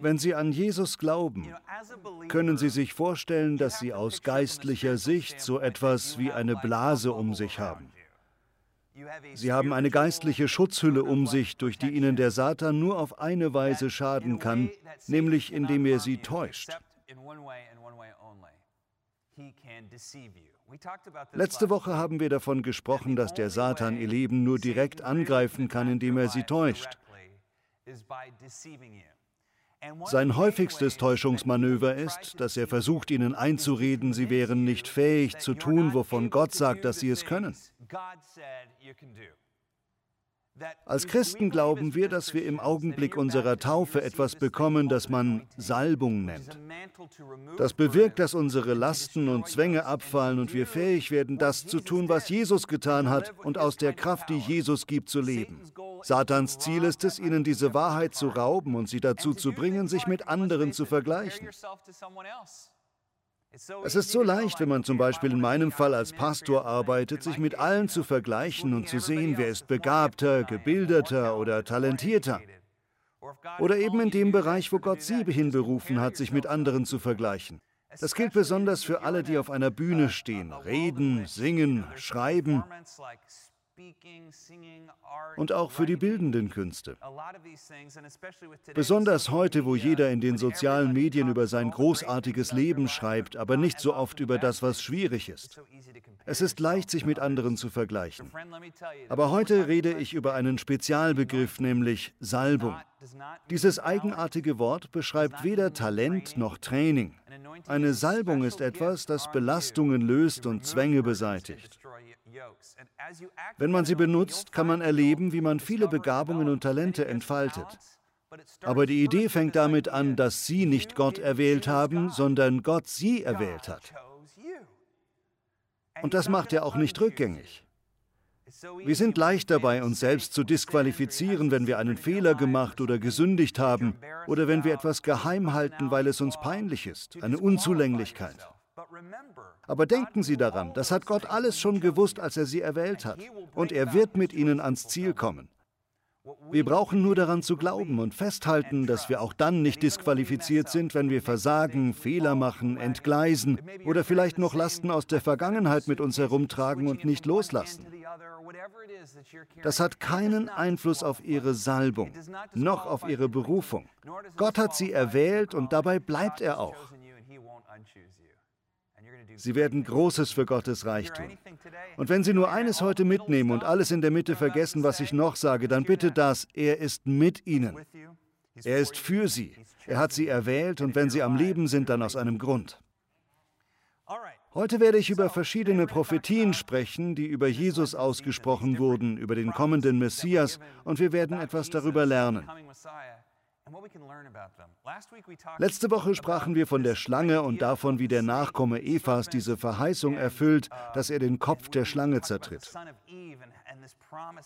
Wenn Sie an Jesus glauben, können Sie sich vorstellen, dass Sie aus geistlicher Sicht so etwas wie eine Blase um sich haben. Sie haben eine geistliche Schutzhülle um sich, durch die ihnen der Satan nur auf eine Weise schaden kann, nämlich indem er sie täuscht. Letzte Woche haben wir davon gesprochen, dass der Satan ihr Leben nur direkt angreifen kann, indem er sie täuscht. Sein häufigstes Täuschungsmanöver ist, dass er versucht, ihnen einzureden, sie wären nicht fähig zu tun, wovon Gott sagt, dass sie es können. Als Christen glauben wir, dass wir im Augenblick unserer Taufe etwas bekommen, das man Salbung nennt. Das bewirkt, dass unsere Lasten und Zwänge abfallen und wir fähig werden, das zu tun, was Jesus getan hat und aus der Kraft, die Jesus gibt, zu leben. Satans Ziel ist es, ihnen diese Wahrheit zu rauben und sie dazu zu bringen, sich mit anderen zu vergleichen. Es ist so leicht, wenn man zum Beispiel in meinem Fall als Pastor arbeitet, sich mit allen zu vergleichen und zu sehen, wer ist begabter, gebildeter oder talentierter. Oder eben in dem Bereich, wo Gott sie hinberufen hat, sich mit anderen zu vergleichen. Das gilt besonders für alle, die auf einer Bühne stehen, reden, singen, schreiben und auch für die bildenden Künste. Besonders heute, wo jeder in den sozialen Medien über sein großartiges Leben schreibt, aber nicht so oft über das, was schwierig ist. Es ist leicht, sich mit anderen zu vergleichen. Aber heute rede ich über einen Spezialbegriff, nämlich Salbung. Dieses eigenartige Wort beschreibt weder Talent noch Training. Eine Salbung ist etwas, das Belastungen löst und Zwänge beseitigt. Wenn man sie benutzt, kann man erleben, wie man viele Begabungen und Talente entfaltet. Aber die Idee fängt damit an, dass Sie nicht Gott erwählt haben, sondern Gott Sie erwählt hat. Und das macht er auch nicht rückgängig. Wir sind leicht dabei, uns selbst zu disqualifizieren, wenn wir einen Fehler gemacht oder gesündigt haben oder wenn wir etwas geheim halten, weil es uns peinlich ist, eine Unzulänglichkeit. Aber denken Sie daran, das hat Gott alles schon gewusst, als er Sie erwählt hat. Und er wird mit Ihnen ans Ziel kommen. Wir brauchen nur daran zu glauben und festhalten, dass wir auch dann nicht disqualifiziert sind, wenn wir versagen, Fehler machen, entgleisen oder vielleicht noch Lasten aus der Vergangenheit mit uns herumtragen und nicht loslassen. Das hat keinen Einfluss auf ihre Salbung, noch auf ihre Berufung. Gott hat sie erwählt und dabei bleibt er auch. Sie werden Großes für Gottes Reich tun. Und wenn Sie nur eines heute mitnehmen und alles in der Mitte vergessen, was ich noch sage, dann bitte das, er ist mit Ihnen. Er ist für Sie. Er hat Sie erwählt und wenn Sie am Leben sind, dann aus einem Grund. Heute werde ich über verschiedene Prophetien sprechen, die über Jesus ausgesprochen wurden, über den kommenden Messias, und wir werden etwas darüber lernen. Letzte Woche sprachen wir von der Schlange und davon, wie der Nachkomme Evas diese Verheißung erfüllt, dass er den Kopf der Schlange zertritt.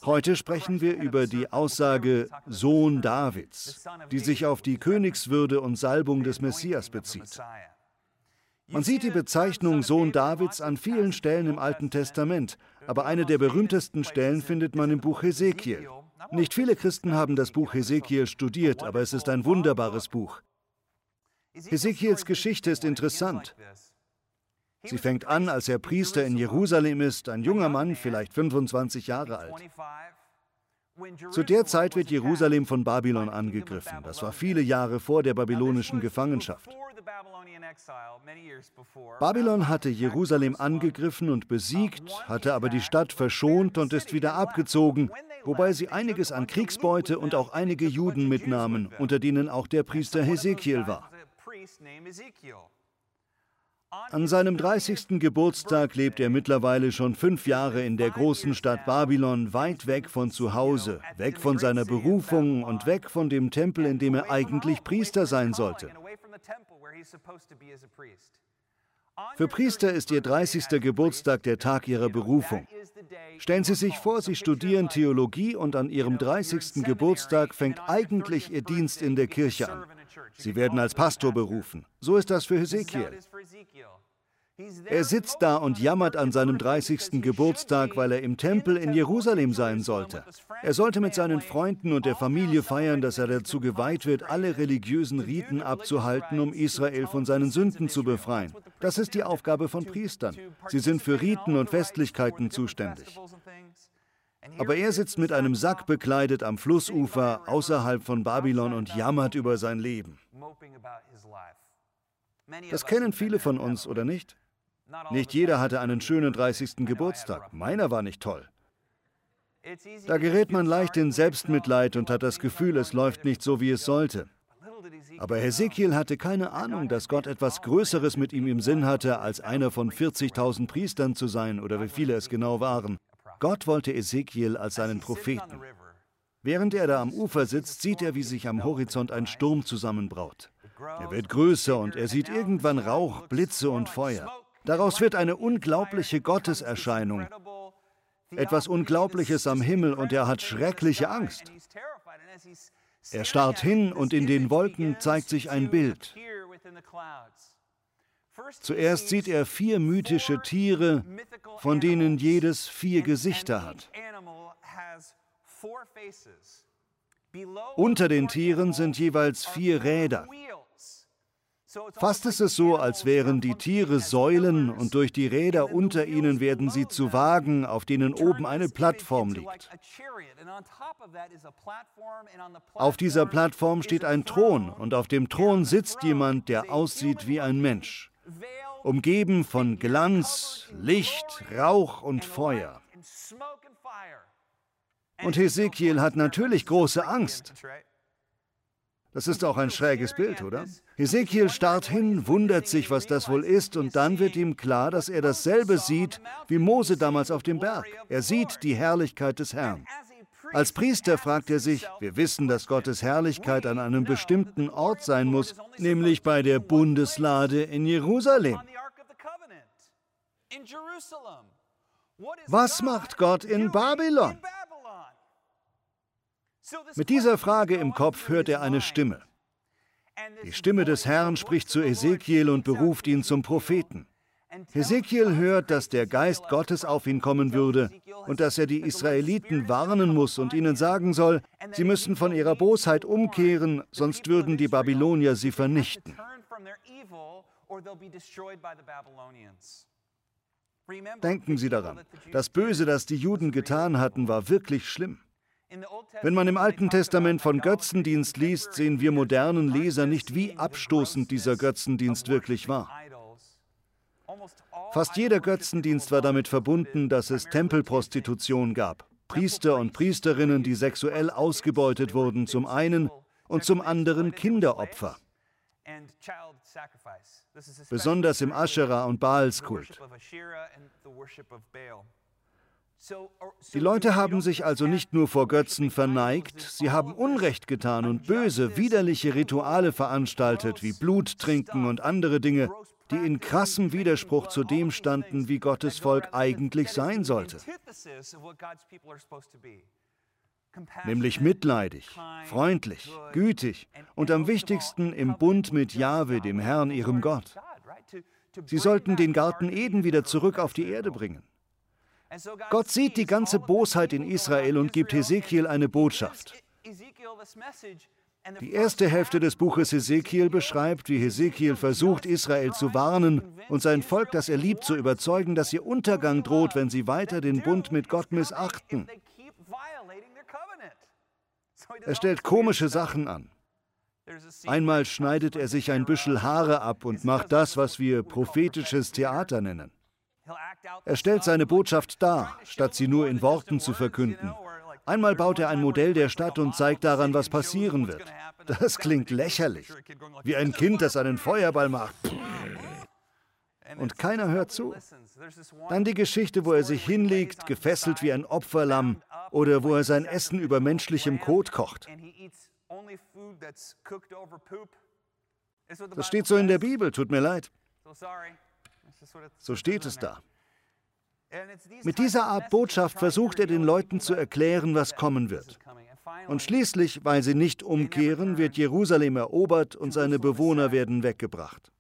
Heute sprechen wir über die Aussage Sohn Davids, die sich auf die Königswürde und Salbung des Messias bezieht. Man sieht die Bezeichnung Sohn Davids an vielen Stellen im Alten Testament, aber eine der berühmtesten Stellen findet man im Buch Hesekiel. Nicht viele Christen haben das Buch Hesekiel studiert, aber es ist ein wunderbares Buch. Hesekiels Geschichte ist interessant. Sie fängt an, als er Priester in Jerusalem ist, ein junger Mann, vielleicht 25 Jahre alt. Zu der Zeit wird Jerusalem von Babylon angegriffen. Das war viele Jahre vor der babylonischen Gefangenschaft. Babylon hatte Jerusalem angegriffen und besiegt, hatte aber die Stadt verschont und ist wieder abgezogen, wobei sie einiges an Kriegsbeute und auch einige Juden mitnahmen, unter denen auch der Priester Hesekiel war. An seinem 30. Geburtstag lebt er mittlerweile schon fünf Jahre in der großen Stadt Babylon, weit weg von zu Hause, weg von seiner Berufung und weg von dem Tempel, in dem er eigentlich Priester sein sollte. Für Priester ist ihr 30. Geburtstag der Tag ihrer Berufung. Stellen Sie sich vor, Sie studieren Theologie und an Ihrem 30. Geburtstag fängt eigentlich Ihr Dienst in der Kirche an. Sie werden als Pastor berufen. So ist das für Hesekiel. Er sitzt da und jammert an seinem 30. Geburtstag, weil er im Tempel in Jerusalem sein sollte. Er sollte mit seinen Freunden und der Familie feiern, dass er dazu geweiht wird, alle religiösen Riten abzuhalten, um Israel von seinen Sünden zu befreien. Das ist die Aufgabe von Priestern. Sie sind für Riten und Festlichkeiten zuständig. Aber er sitzt mit einem Sack bekleidet am Flussufer außerhalb von Babylon und jammert über sein Leben. Das kennen viele von uns, oder nicht? Nicht jeder hatte einen schönen 30. Geburtstag. Meiner war nicht toll. Da gerät man leicht in Selbstmitleid und hat das Gefühl, es läuft nicht so, wie es sollte. Aber Hesekiel hatte keine Ahnung, dass Gott etwas Größeres mit ihm im Sinn hatte, als einer von 40.000 Priestern zu sein oder wie viele es genau waren. Gott wollte Ezekiel als seinen Propheten. Während er da am Ufer sitzt, sieht er, wie sich am Horizont ein Sturm zusammenbraut. Er wird größer und er sieht irgendwann Rauch, Blitze und Feuer. Daraus wird eine unglaubliche Gotteserscheinung. Etwas Unglaubliches am Himmel und er hat schreckliche Angst. Er starrt hin und in den Wolken zeigt sich ein Bild. Zuerst sieht er vier mythische Tiere, von denen jedes vier Gesichter hat. Unter den Tieren sind jeweils vier Räder. Fast ist es so, als wären die Tiere Säulen und durch die Räder unter ihnen werden sie zu Wagen, auf denen oben eine Plattform liegt. Auf dieser Plattform steht ein Thron und auf dem Thron sitzt jemand, der aussieht wie ein Mensch, umgeben von Glanz, Licht, Rauch und Feuer. Und Hesekiel hat natürlich große Angst. Das ist auch ein schräges Bild, oder? Hesekiel starrt hin, wundert sich, was das wohl ist, und dann wird ihm klar, dass er dasselbe sieht wie Mose damals auf dem Berg. Er sieht die Herrlichkeit des Herrn. Als Priester fragt er sich, wir wissen, dass Gottes Herrlichkeit an einem bestimmten Ort sein muss, nämlich bei der Bundeslade in Jerusalem. Was macht Gott in Babylon? Mit dieser Frage im Kopf hört er eine Stimme. Die Stimme des Herrn spricht zu Ezekiel und beruft ihn zum Propheten. Ezekiel hört, dass der Geist Gottes auf ihn kommen würde und dass er die Israeliten warnen muss und ihnen sagen soll, sie müssen von ihrer Bosheit umkehren, sonst würden die Babylonier sie vernichten. Denken Sie daran, das Böse, das die Juden getan hatten, war wirklich schlimm. Wenn man im Alten Testament von Götzendienst liest, sehen wir modernen Leser nicht, wie abstoßend dieser Götzendienst wirklich war. Fast jeder Götzendienst war damit verbunden, dass es Tempelprostitution gab. Priester und Priesterinnen, die sexuell ausgebeutet wurden, zum einen und zum anderen Kinderopfer. Besonders im Aschera- und Baalskult. Die Leute haben sich also nicht nur vor Götzen verneigt, sie haben Unrecht getan und böse, widerliche Rituale veranstaltet, wie Blut trinken und andere Dinge, die in krassem Widerspruch zu dem standen, wie Gottes Volk eigentlich sein sollte. Nämlich mitleidig, freundlich, gütig und am wichtigsten im Bund mit Jahwe, dem Herrn, ihrem Gott. Sie sollten den Garten Eden wieder zurück auf die Erde bringen. Gott sieht die ganze Bosheit in Israel und gibt Hesekiel eine Botschaft. Die erste Hälfte des Buches Hesekiel beschreibt, wie Hesekiel versucht, Israel zu warnen und sein Volk, das er liebt, zu überzeugen, dass ihr Untergang droht, wenn sie weiter den Bund mit Gott missachten. Er stellt komische Sachen an. Einmal schneidet er sich ein Büschel Haare ab und macht das, was wir prophetisches Theater nennen. Er stellt seine Botschaft dar, statt sie nur in Worten zu verkünden. Einmal baut er ein Modell der Stadt und zeigt daran, was passieren wird. Das klingt lächerlich. Wie ein Kind, das einen Feuerball macht. Und keiner hört zu. Dann die Geschichte, wo er sich hinlegt, gefesselt wie ein Opferlamm, oder wo er sein Essen über menschlichem Kot kocht. Das steht so in der Bibel, tut mir leid. So steht es da. Mit dieser Art Botschaft versucht er den Leuten zu erklären, was kommen wird. Und schließlich, weil sie nicht umkehren, wird Jerusalem erobert und seine Bewohner werden weggebracht.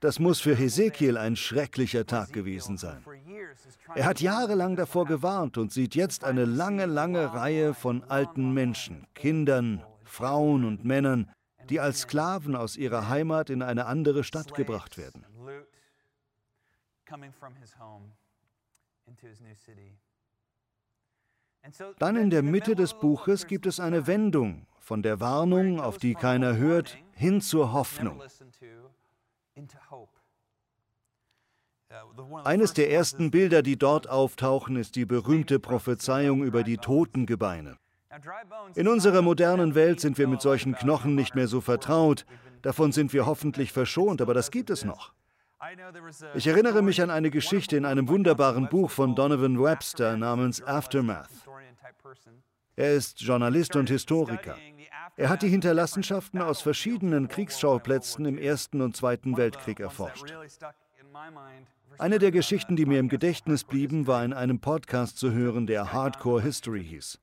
Das muss für Hesekiel ein schrecklicher Tag gewesen sein. Er hat jahrelang davor gewarnt und sieht jetzt eine lange, lange Reihe von alten Menschen, Kindern, Frauen und Männern, die als Sklaven aus ihrer Heimat in eine andere Stadt gebracht werden. Dann in der Mitte des Buches gibt es eine Wendung von der Warnung, auf die keiner hört, hin zur Hoffnung. Eines der ersten Bilder, die dort auftauchen, ist die berühmte Prophezeiung über die Totengebeine. In unserer modernen Welt sind wir mit solchen Knochen nicht mehr so vertraut. Davon sind wir hoffentlich verschont, aber das gibt es noch. Ich erinnere mich an eine Geschichte in einem wunderbaren Buch von Donovan Webster namens Aftermath. Er ist Journalist und Historiker. Er hat die Hinterlassenschaften aus verschiedenen Kriegsschauplätzen im Ersten und Zweiten Weltkrieg erforscht. Eine der Geschichten, die mir im Gedächtnis blieben, war in einem Podcast zu hören, der Hardcore History hieß.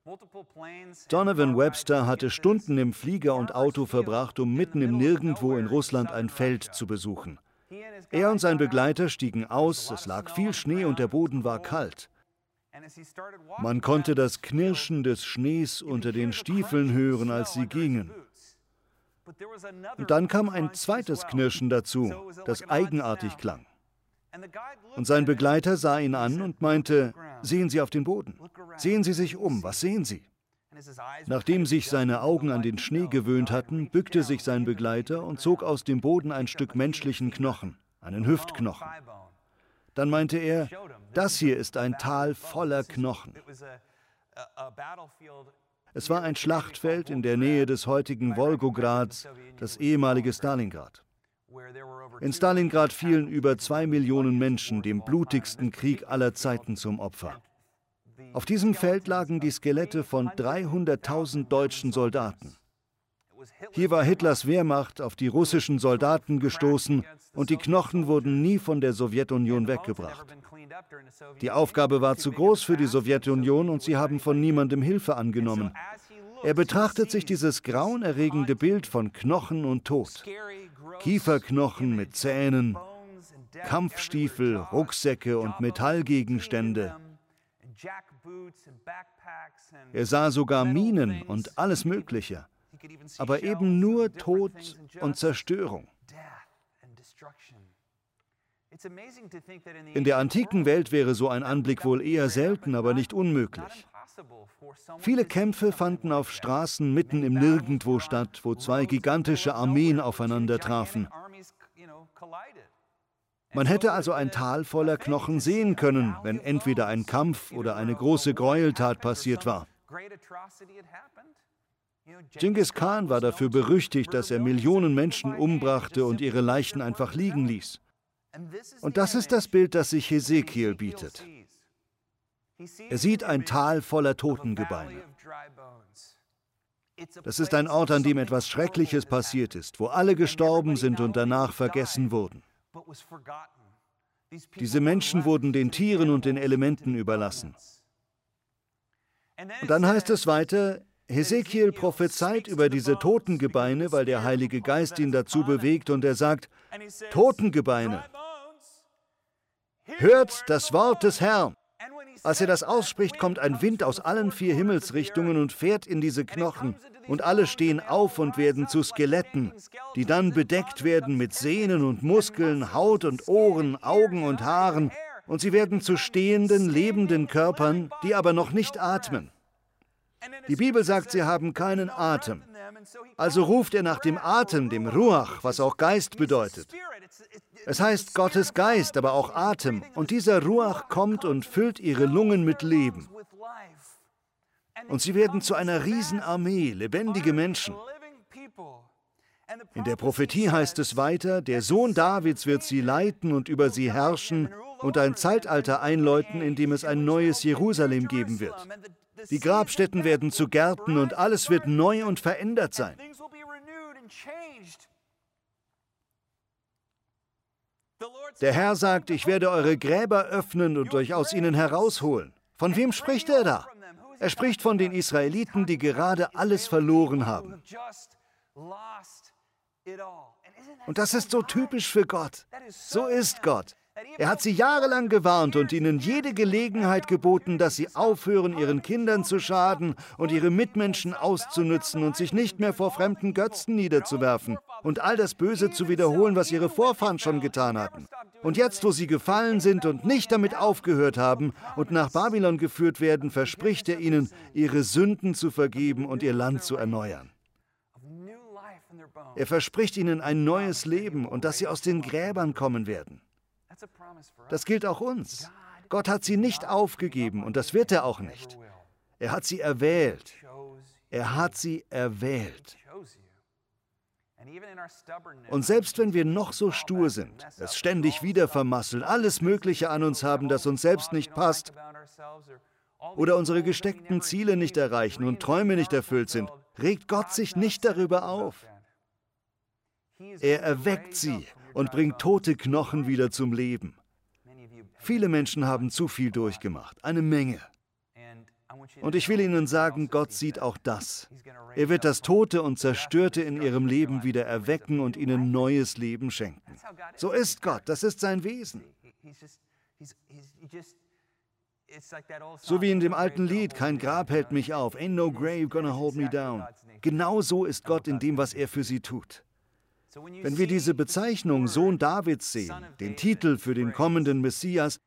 Donovan Webster hatte Stunden im Flieger und Auto verbracht, um mitten im Nirgendwo in Russland ein Feld zu besuchen. Er und sein Begleiter stiegen aus, es lag viel Schnee und der Boden war kalt. Man konnte das Knirschen des Schnees unter den Stiefeln hören, als sie gingen. Und dann kam ein zweites Knirschen dazu, das eigenartig klang. Und sein Begleiter sah ihn an und meinte, sehen Sie auf den Boden, sehen Sie sich um, was sehen Sie? Nachdem sich seine Augen an den Schnee gewöhnt hatten, bückte sich sein Begleiter und zog aus dem Boden ein Stück menschlichen Knochen, einen Hüftknochen. Dann meinte er, das hier ist ein Tal voller Knochen. Es war ein Schlachtfeld in der Nähe des heutigen Wolgograds, das ehemalige Stalingrad. In Stalingrad fielen über zwei Millionen Menschen dem blutigsten Krieg aller Zeiten zum Opfer. Auf diesem Feld lagen die Skelette von 300.000 deutschen Soldaten. Hier war Hitlers Wehrmacht auf die russischen Soldaten gestoßen und die Knochen wurden nie von der Sowjetunion weggebracht. Die Aufgabe war zu groß für die Sowjetunion und sie haben von niemandem Hilfe angenommen. Er betrachtet sich dieses grauenerregende Bild von Knochen und Tod. Kieferknochen mit Zähnen, Kampfstiefel, Rucksäcke und Metallgegenstände. Er sah sogar Minen und alles Mögliche, aber eben nur Tod und Zerstörung. In der antiken Welt wäre so ein Anblick wohl eher selten, aber nicht unmöglich. Viele Kämpfe fanden auf Straßen mitten im Nirgendwo statt, wo zwei gigantische Armeen aufeinander trafen. Man hätte also ein Tal voller Knochen sehen können, wenn entweder ein Kampf oder eine große Gräueltat passiert war. Genghis Khan war dafür berüchtigt, dass er Millionen Menschen umbrachte und ihre Leichen einfach liegen ließ. Und das ist das Bild, das sich Hesekiel bietet. Er sieht ein Tal voller Totengebeine. Das ist ein Ort, an dem etwas Schreckliches passiert ist, wo alle gestorben sind und danach vergessen wurden. Diese Menschen wurden den Tieren und den Elementen überlassen. Und dann heißt es weiter, Hesekiel prophezeit über diese Totengebeine, weil der Heilige Geist ihn dazu bewegt und er sagt, Totengebeine, hört das Wort des Herrn. Als er das ausspricht, kommt ein Wind aus allen vier Himmelsrichtungen und fährt in diese Knochen, und alle stehen auf und werden zu Skeletten, die dann bedeckt werden mit Sehnen und Muskeln, Haut und Ohren, Augen und Haaren, und sie werden zu stehenden, lebenden Körpern, die aber noch nicht atmen. Die Bibel sagt, sie haben keinen Atem. Also ruft er nach dem Atem, dem Ruach, was auch Geist bedeutet. Es heißt Gottes Geist, aber auch Atem. Und dieser Ruach kommt und füllt ihre Lungen mit Leben. Und sie werden zu einer Riesenarmee, lebendige Menschen. In der Prophetie heißt es weiter, der Sohn Davids wird sie leiten und über sie herrschen und ein Zeitalter einläuten, in dem es ein neues Jerusalem geben wird. Die Grabstätten werden zu Gärten und alles wird neu und verändert sein. Der Herr sagt, ich werde eure Gräber öffnen und euch aus ihnen herausholen. Von wem spricht er da? Er spricht von den Israeliten, die gerade alles verloren haben. Und das ist so typisch für Gott. So ist Gott. Er hat sie jahrelang gewarnt und ihnen jede Gelegenheit geboten, dass sie aufhören, ihren Kindern zu schaden und ihre Mitmenschen auszunützen und sich nicht mehr vor fremden Götzen niederzuwerfen und all das Böse zu wiederholen, was ihre Vorfahren schon getan hatten. Und jetzt, wo sie gefallen sind und nicht damit aufgehört haben und nach Babylon geführt werden, verspricht er ihnen, ihre Sünden zu vergeben und ihr Land zu erneuern. Er verspricht ihnen ein neues Leben und dass sie aus den Gräbern kommen werden. Das gilt auch uns. Gott hat sie nicht aufgegeben und das wird er auch nicht. Er hat sie erwählt. Er hat sie erwählt. Und selbst wenn wir noch so stur sind, es ständig wieder vermasseln, alles Mögliche an uns haben, das uns selbst nicht passt, oder unsere gesteckten Ziele nicht erreichen und Träume nicht erfüllt sind, regt Gott sich nicht darüber auf. Er erweckt sie und bringt tote Knochen wieder zum Leben. Viele Menschen haben zu viel durchgemacht, eine Menge. Und ich will Ihnen sagen, Gott sieht auch das. Er wird das Tote und Zerstörte in Ihrem Leben wieder erwecken und Ihnen neues Leben schenken. So ist Gott, das ist sein Wesen. So wie in dem alten Lied, kein Grab hält mich auf, ain't no grave gonna hold me down. Genau so ist Gott in dem, was er für sie tut. Wenn wir diese Bezeichnung Sohn Davids sehen, den Titel für den kommenden Messias,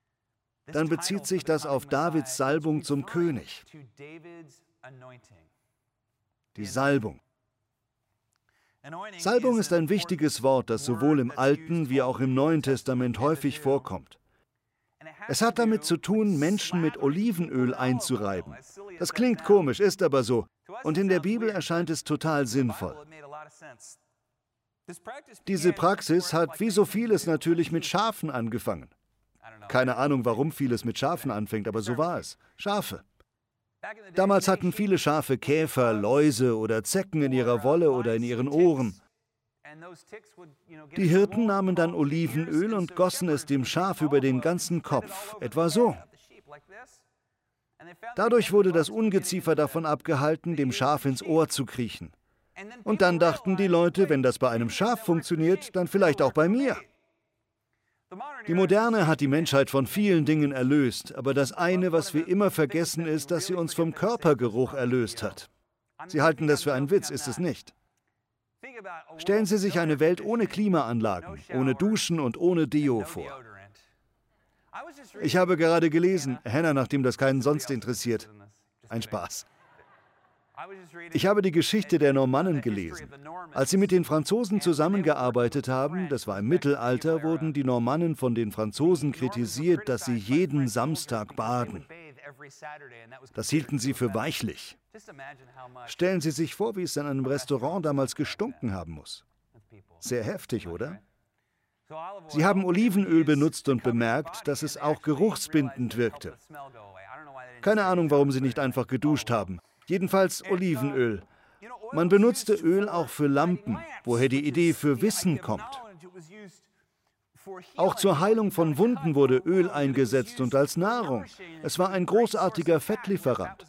dann bezieht sich das auf Davids Salbung zum König. Die Salbung. Salbung ist ein wichtiges Wort, das sowohl im Alten wie auch im Neuen Testament häufig vorkommt. Es hat damit zu tun, Menschen mit Olivenöl einzureiben. Das klingt komisch, ist aber so. Und in der Bibel erscheint es total sinnvoll. Diese Praxis hat wie so vieles natürlich mit Schafen angefangen. Keine Ahnung, warum vieles mit Schafen anfängt, aber so war es. Schafe. Damals hatten viele Schafe Käfer, Läuse oder Zecken in ihrer Wolle oder in ihren Ohren. Die Hirten nahmen dann Olivenöl und gossen es dem Schaf über den ganzen Kopf, etwa so. Dadurch wurde das Ungeziefer davon abgehalten, dem Schaf ins Ohr zu kriechen. Und dann dachten die Leute, wenn das bei einem Schaf funktioniert, dann vielleicht auch bei mir. Die Moderne hat die Menschheit von vielen Dingen erlöst, aber das eine, was wir immer vergessen, ist, dass sie uns vom Körpergeruch erlöst hat. Sie halten das für einen Witz, ist es nicht? Stellen Sie sich eine Welt ohne Klimaanlagen, ohne Duschen und ohne Deo vor. Ich habe gerade gelesen, Hannah, nachdem das keinen sonst interessiert. Ein Spaß. Ich habe die Geschichte der Normannen gelesen. Als sie mit den Franzosen zusammengearbeitet haben, das war im Mittelalter, wurden die Normannen von den Franzosen kritisiert, dass sie jeden Samstag baden. Das hielten sie für weichlich. Stellen Sie sich vor, wie es in einem Restaurant damals gestunken haben muss. Sehr heftig, oder? Sie haben Olivenöl benutzt und bemerkt, dass es auch geruchsbindend wirkte. Keine Ahnung, warum sie nicht einfach geduscht haben. Jedenfalls Olivenöl. Man benutzte Öl auch für Lampen, woher die Idee für Wissen kommt. Auch zur Heilung von Wunden wurde Öl eingesetzt und als Nahrung. Es war ein großartiger Fettlieferant.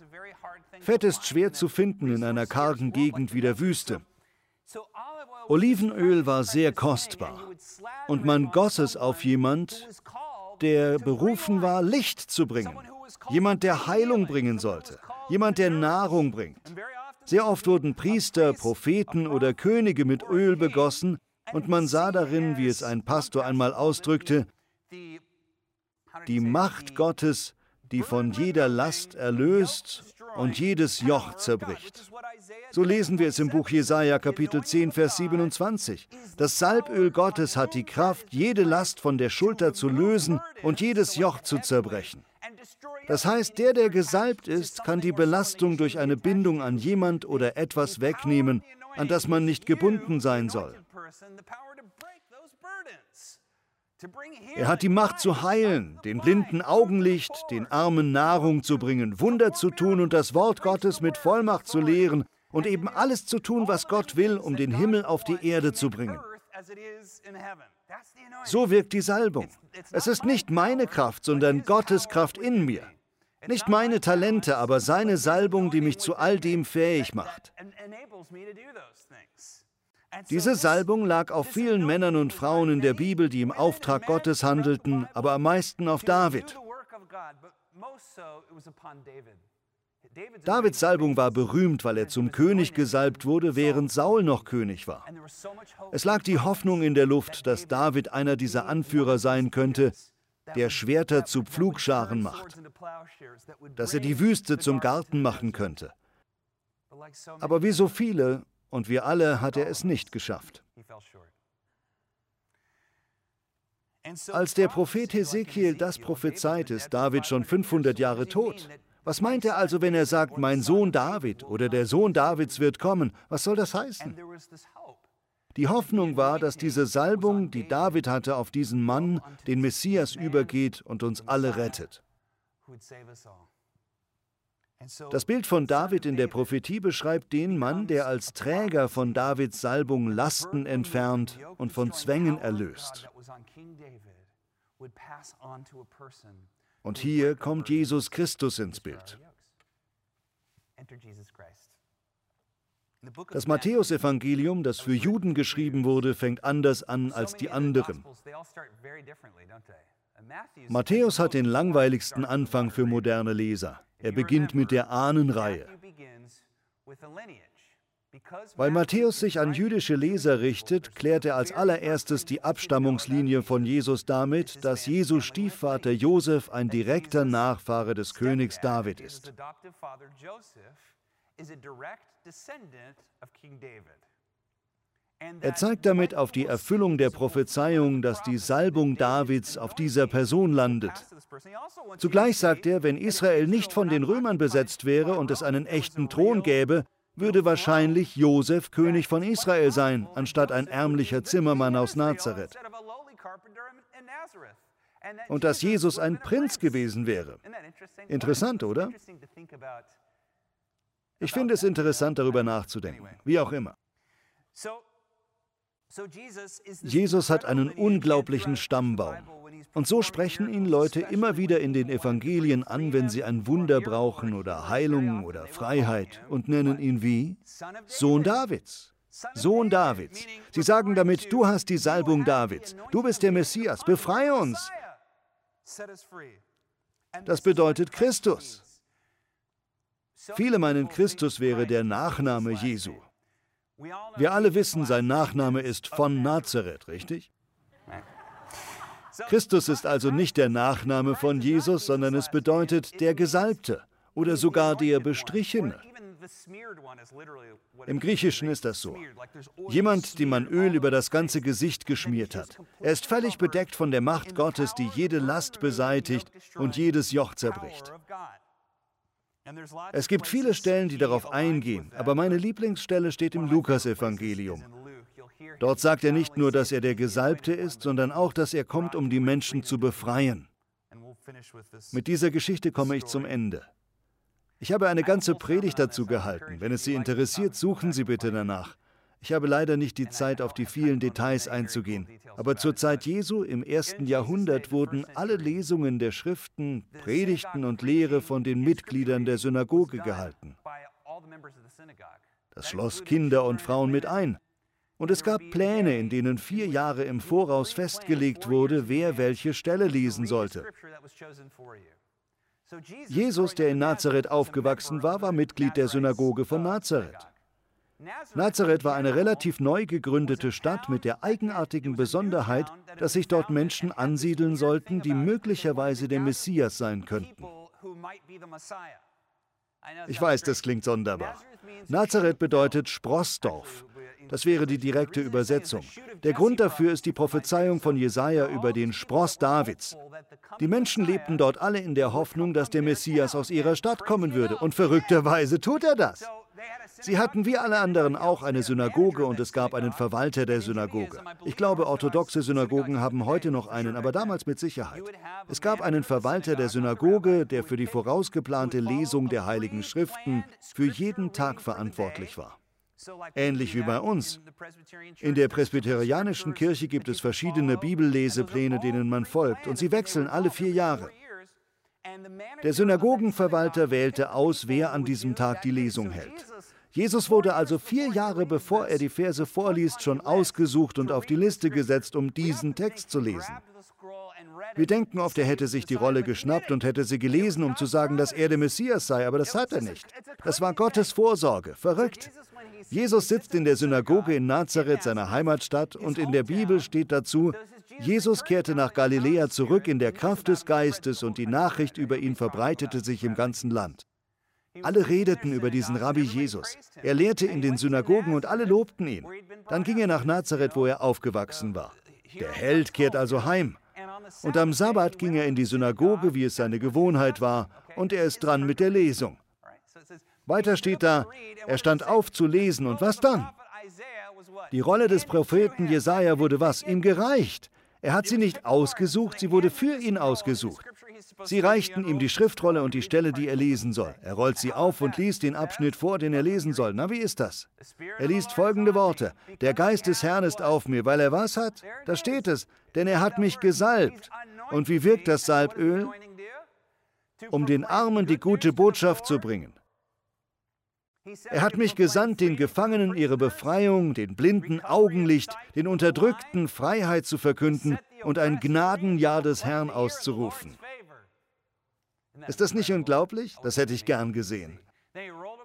Fett ist schwer zu finden in einer kargen Gegend wie der Wüste. Olivenöl war sehr kostbar und man goss es auf jemand, der berufen war, Licht zu bringen, jemand, der Heilung bringen sollte jemand, der Nahrung bringt. Sehr oft wurden Priester, Propheten oder Könige mit Öl begossen und man sah darin, wie es ein Pastor einmal ausdrückte, die Macht Gottes, die von jeder Last erlöst und jedes Joch zerbricht. So lesen wir es im Buch Jesaja, Kapitel 10, Vers 27. Das Salböl Gottes hat die Kraft, jede Last von der Schulter zu lösen und jedes Joch zu zerbrechen. Das heißt, der, der gesalbt ist, kann die Belastung durch eine Bindung an jemand oder etwas wegnehmen, an das man nicht gebunden sein soll. Er hat die Macht zu heilen, den Blinden Augenlicht, den Armen Nahrung zu bringen, Wunder zu tun und das Wort Gottes mit Vollmacht zu lehren und eben alles zu tun, was Gott will, um den Himmel auf die Erde zu bringen. So wirkt die Salbung. Es ist nicht meine Kraft, sondern Gottes Kraft in mir. Nicht meine Talente, aber seine Salbung, die mich zu all dem fähig macht. Diese Salbung lag auf vielen Männern und Frauen in der Bibel, die im Auftrag Gottes handelten, aber am meisten auf David. Davids Salbung war berühmt, weil er zum König gesalbt wurde, während Saul noch König war. Es lag die Hoffnung in der Luft, dass David einer dieser Anführer sein könnte, der Schwerter zu Pflugscharen macht, dass er die Wüste zum Garten machen könnte. Aber wie so viele und wir alle hat er es nicht geschafft. Als der Prophet Hesekiel das prophezeit, ist David schon 500 Jahre tot. Was meint er also, wenn er sagt, mein Sohn David oder der Sohn Davids wird kommen? Was soll das heißen? Die Hoffnung war, dass diese Salbung, die David hatte auf diesen Mann, den Messias übergeht und uns alle rettet. Das Bild von David in der Prophetie beschreibt den Mann, der als Träger von Davids Salbung Lasten entfernt und von Zwängen erlöst. Und hier kommt Jesus Christus ins Bild. Das Matthäusevangelium, das für Juden geschrieben wurde, fängt anders an als die anderen. Matthäus hat den langweiligsten Anfang für moderne Leser. Er beginnt mit der Ahnenreihe. Weil Matthäus sich an jüdische Leser richtet, klärt er als allererstes die Abstammungslinie von Jesus damit, dass Jesus Stiefvater Josef ein direkter Nachfahre des Königs David ist. Er zeigt damit auf die Erfüllung der Prophezeiung, dass die Salbung Davids auf dieser Person landet. Zugleich sagt er, wenn Israel nicht von den Römern besetzt wäre und es einen echten Thron gäbe, würde wahrscheinlich Josef König von Israel sein, anstatt ein ärmlicher Zimmermann aus Nazareth. Und dass Jesus ein Prinz gewesen wäre. Interessant, oder? Ich finde es interessant, darüber nachzudenken. Wie auch immer. Jesus hat einen unglaublichen Stammbaum. Und so sprechen ihn Leute immer wieder in den Evangelien an, wenn sie ein Wunder brauchen oder Heilung oder Freiheit und nennen ihn wie Sohn Davids. Sohn Davids. Sie sagen damit, du hast die Salbung Davids, du bist der Messias, befreie uns. Das bedeutet Christus. Viele meinen, Christus wäre der Nachname Jesu. Wir alle wissen, sein Nachname ist von Nazareth, richtig? Christus ist also nicht der Nachname von Jesus, sondern es bedeutet der Gesalbte oder sogar der Bestrichene. Im Griechischen ist das so. Jemand, dem man Öl über das ganze Gesicht geschmiert hat. Er ist völlig bedeckt von der Macht Gottes, die jede Last beseitigt und jedes Joch zerbricht. Es gibt viele Stellen, die darauf eingehen, aber meine Lieblingsstelle steht im Lukasevangelium. Dort sagt er nicht nur, dass er der Gesalbte ist, sondern auch, dass er kommt, um die Menschen zu befreien. Mit dieser Geschichte komme ich zum Ende. Ich habe eine ganze Predigt dazu gehalten. Wenn es Sie interessiert, suchen Sie bitte danach. Ich habe leider nicht die Zeit, auf die vielen Details einzugehen. Aber zur Zeit Jesu im ersten Jahrhundert wurden alle Lesungen der Schriften, Predigten und Lehre von den Mitgliedern der Synagoge gehalten. Das schloss Kinder und Frauen mit ein. Und es gab Pläne, in denen vier Jahre im Voraus festgelegt wurde, wer welche Stelle lesen sollte. Jesus, der in Nazareth aufgewachsen war, war Mitglied der Synagoge von Nazareth. Nazareth war eine relativ neu gegründete Stadt mit der eigenartigen Besonderheit, dass sich dort Menschen ansiedeln sollten, die möglicherweise der Messias sein könnten. Ich weiß, das klingt sonderbar. Nazareth bedeutet Sprossdorf. Das wäre die direkte Übersetzung. Der Grund dafür ist die Prophezeiung von Jesaja über den Spross Davids. Die Menschen lebten dort alle in der Hoffnung, dass der Messias aus ihrer Stadt kommen würde. Und verrückterweise tut er das. Sie hatten wie alle anderen auch eine Synagoge und es gab einen Verwalter der Synagoge. Ich glaube, orthodoxe Synagogen haben heute noch einen, aber damals mit Sicherheit. Es gab einen Verwalter der Synagoge, der für die vorausgeplante Lesung der Heiligen Schriften für jeden Tag verantwortlich war. Ähnlich wie bei uns. In der presbyterianischen Kirche gibt es verschiedene Bibellesepläne, denen man folgt, und sie wechseln alle vier Jahre. Der Synagogenverwalter wählte aus, wer an diesem Tag die Lesung hält. Jesus wurde also vier Jahre bevor er die Verse vorliest, schon ausgesucht und auf die Liste gesetzt, um diesen Text zu lesen. Wir denken oft, er hätte sich die Rolle geschnappt und hätte sie gelesen, um zu sagen, dass er der Messias sei, aber das hat er nicht. Das war Gottes Vorsorge. Verrückt. Jesus sitzt in der Synagoge in Nazareth, seiner Heimatstadt, und in der Bibel steht dazu, Jesus kehrte nach Galiläa zurück in der Kraft des Geistes und die Nachricht über ihn verbreitete sich im ganzen Land. Alle redeten über diesen Rabbi Jesus. Er lehrte in den Synagogen und alle lobten ihn. Dann ging er nach Nazareth, wo er aufgewachsen war. Der Held kehrt also heim. Und am Sabbat ging er in die Synagoge, wie es seine Gewohnheit war, und er ist dran mit der Lesung. Weiter steht da, er stand auf zu lesen und was dann? Die Rolle des Propheten Jesaja wurde was? Ihm gereicht. Er hat sie nicht ausgesucht, sie wurde für ihn ausgesucht. Sie reichten ihm die Schriftrolle und die Stelle, die er lesen soll. Er rollt sie auf und liest den Abschnitt vor, den er lesen soll. Na, wie ist das? Er liest folgende Worte. Der Geist des Herrn ist auf mir, weil er was hat? Da steht es. Denn er hat mich gesalbt. Und wie wirkt das Salböl? Um den Armen die gute Botschaft zu bringen. Er hat mich gesandt, den Gefangenen ihre Befreiung, den Blinden Augenlicht, den Unterdrückten Freiheit zu verkünden und ein Gnadenjahr des Herrn auszurufen. Ist das nicht unglaublich? Das hätte ich gern gesehen.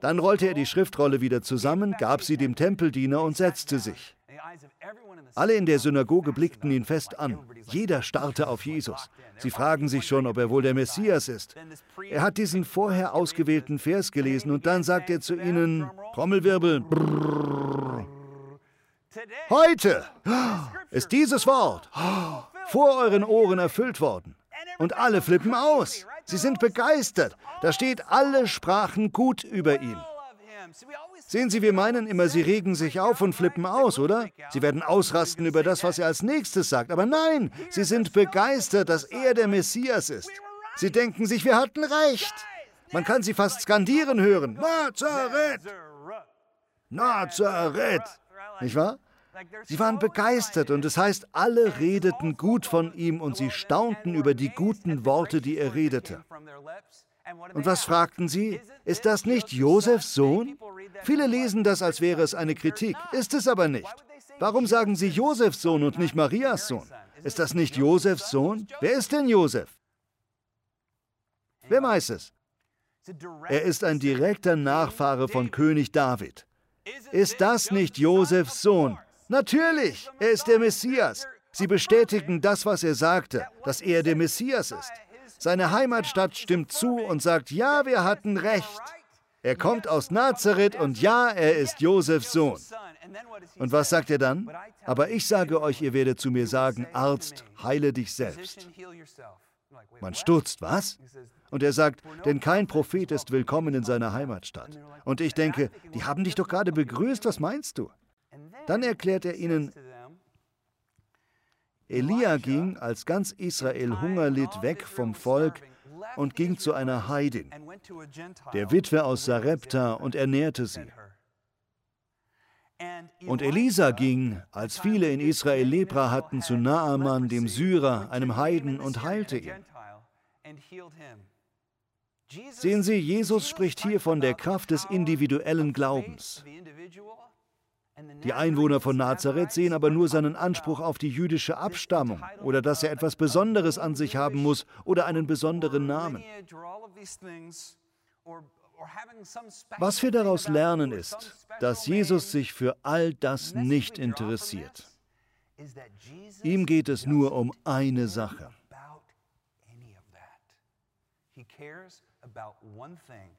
Dann rollte er die Schriftrolle wieder zusammen, gab sie dem Tempeldiener und setzte sich. Alle in der Synagoge blickten ihn fest an. Jeder starrte auf Jesus. Sie fragen sich schon, ob er wohl der Messias ist. Er hat diesen vorher ausgewählten Vers gelesen und dann sagt er zu ihnen, Trommelwirbel, brrr, heute ist dieses Wort vor euren Ohren erfüllt worden. Und alle flippen aus. Sie sind begeistert. Da steht, alle sprachen gut über ihn. Sehen Sie, wir meinen immer, Sie regen sich auf und flippen aus, oder? Sie werden ausrasten über das, was er als nächstes sagt. Aber nein, Sie sind begeistert, dass er der Messias ist. Sie denken sich, wir hatten recht. Man kann sie fast skandieren hören. Nazareth! Nazareth! Nicht wahr? Sie waren begeistert und es heißt, alle redeten gut von ihm und sie staunten über die guten Worte, die er redete. Und was fragten sie? Ist das nicht Josefs Sohn? Viele lesen das, als wäre es eine Kritik, ist es aber nicht. Warum sagen sie Josefs Sohn und nicht Marias Sohn? Ist das nicht Josefs Sohn? Wer ist denn Josef? Wer weiß es? Er ist ein direkter Nachfahre von König David. Ist das nicht Josefs Sohn? Natürlich, er ist der Messias. Sie bestätigen das, was er sagte, dass er der Messias ist. Seine Heimatstadt stimmt zu und sagt, ja, wir hatten recht. Er kommt aus Nazareth und ja, er ist Josefs Sohn. Und was sagt er dann? Aber ich sage euch, ihr werdet zu mir sagen, Arzt, heile dich selbst. Man stutzt, was? Und er sagt, denn kein Prophet ist willkommen in seiner Heimatstadt. Und ich denke, die haben dich doch gerade begrüßt, was meinst du? Dann erklärt er ihnen, Elia ging, als ganz Israel Hunger litt, weg vom Volk und ging zu einer Heidin, der Witwe aus Sarepta, und ernährte sie. Und Elisa ging, als viele in Israel Lepra hatten, zu Naaman, dem Syrer, einem Heiden, und heilte ihn. Sehen Sie, Jesus spricht hier von der Kraft des individuellen Glaubens. Die Einwohner von Nazareth sehen aber nur seinen Anspruch auf die jüdische Abstammung oder dass er etwas Besonderes an sich haben muss oder einen besonderen Namen. Was wir daraus lernen ist, dass Jesus sich für all das nicht interessiert. Ihm geht es nur um eine Sache. He cares about one thing.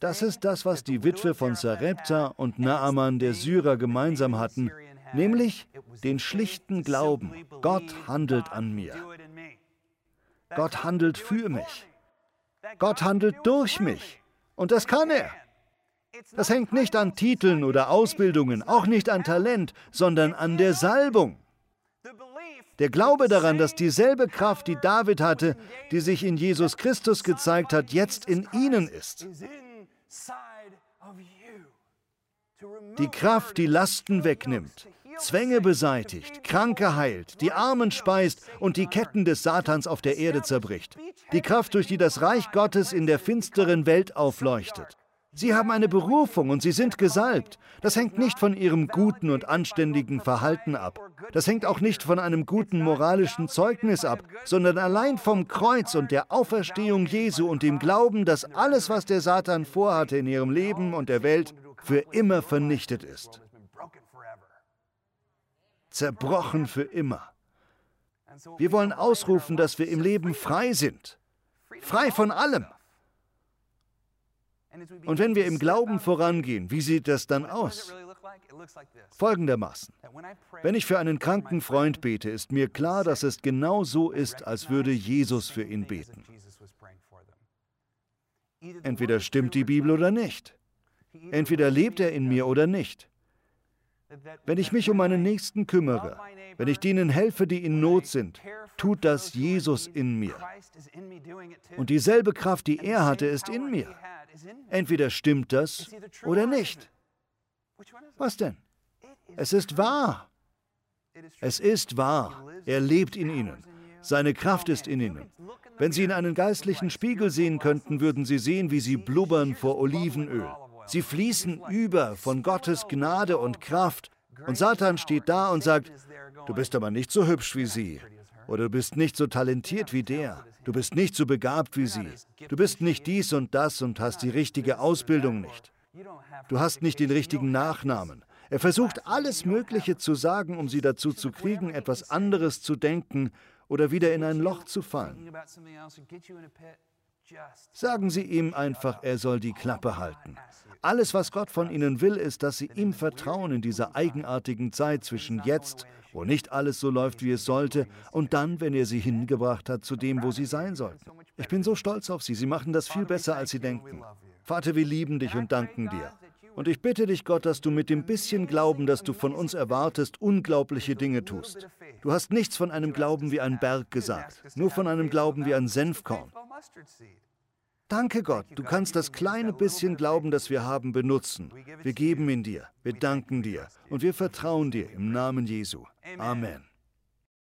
Das ist das, was die Witwe von Sarepta und Naaman der Syrer gemeinsam hatten, nämlich den schlichten Glauben, Gott handelt an mir. Gott handelt für mich. Gott handelt durch mich. Und das kann er. Das hängt nicht an Titeln oder Ausbildungen, auch nicht an Talent, sondern an der Salbung. Der Glaube daran, dass dieselbe Kraft, die David hatte, die sich in Jesus Christus gezeigt hat, jetzt in ihnen ist. Die Kraft, die Lasten wegnimmt, Zwänge beseitigt, Kranke heilt, die Armen speist und die Ketten des Satans auf der Erde zerbricht. Die Kraft, durch die das Reich Gottes in der finsteren Welt aufleuchtet. Sie haben eine Berufung und sie sind gesalbt. Das hängt nicht von ihrem guten und anständigen Verhalten ab. Das hängt auch nicht von einem guten moralischen Zeugnis ab, sondern allein vom Kreuz und der Auferstehung Jesu und dem Glauben, dass alles, was der Satan vorhatte in ihrem Leben und der Welt, für immer vernichtet ist. Zerbrochen für immer. Wir wollen ausrufen, dass wir im Leben frei sind. Frei von allem. Und wenn wir im Glauben vorangehen, wie sieht das dann aus? Folgendermaßen. Wenn ich für einen kranken Freund bete, ist mir klar, dass es genau so ist, als würde Jesus für ihn beten. Entweder stimmt die Bibel oder nicht. Entweder lebt er in mir oder nicht. Wenn ich mich um meinen Nächsten kümmere, wenn ich denen helfe, die in Not sind, tut das Jesus in mir. Und dieselbe Kraft, die er hatte, ist in mir. Entweder stimmt das oder nicht. Was denn? Es ist wahr. Es ist wahr. Er lebt in ihnen. Seine Kraft ist in ihnen. Wenn Sie in einen geistlichen Spiegel sehen könnten, würden Sie sehen, wie Sie blubbern vor Olivenöl. Sie fließen über von Gottes Gnade und Kraft. Und Satan steht da und sagt, du bist aber nicht so hübsch wie sie. Oder du bist nicht so talentiert wie der. Du bist nicht so begabt wie sie. Du bist nicht dies und das und hast die richtige Ausbildung nicht. Du hast nicht den richtigen Nachnamen. Er versucht alles Mögliche zu sagen, um sie dazu zu kriegen, etwas anderes zu denken oder wieder in ein Loch zu fallen. Sagen Sie ihm einfach, er soll die Klappe halten. Alles, was Gott von Ihnen will, ist, dass Sie ihm vertrauen in dieser eigenartigen Zeit zwischen jetzt, wo nicht alles so läuft, wie es sollte, und dann, wenn er Sie hingebracht hat zu dem, wo Sie sein sollten. Ich bin so stolz auf Sie. Sie machen das viel besser, als Sie denken. Vater, wir lieben dich und danken dir. Und ich bitte dich, Gott, dass du mit dem bisschen Glauben, das du von uns erwartest, unglaubliche Dinge tust. Du hast nichts von einem Glauben wie ein Berg gesagt, nur von einem Glauben wie ein Senfkorn. Danke Gott, du kannst das kleine bisschen Glauben, das wir haben, benutzen. Wir geben ihn dir, wir danken dir und wir vertrauen dir im Namen Jesu. Amen.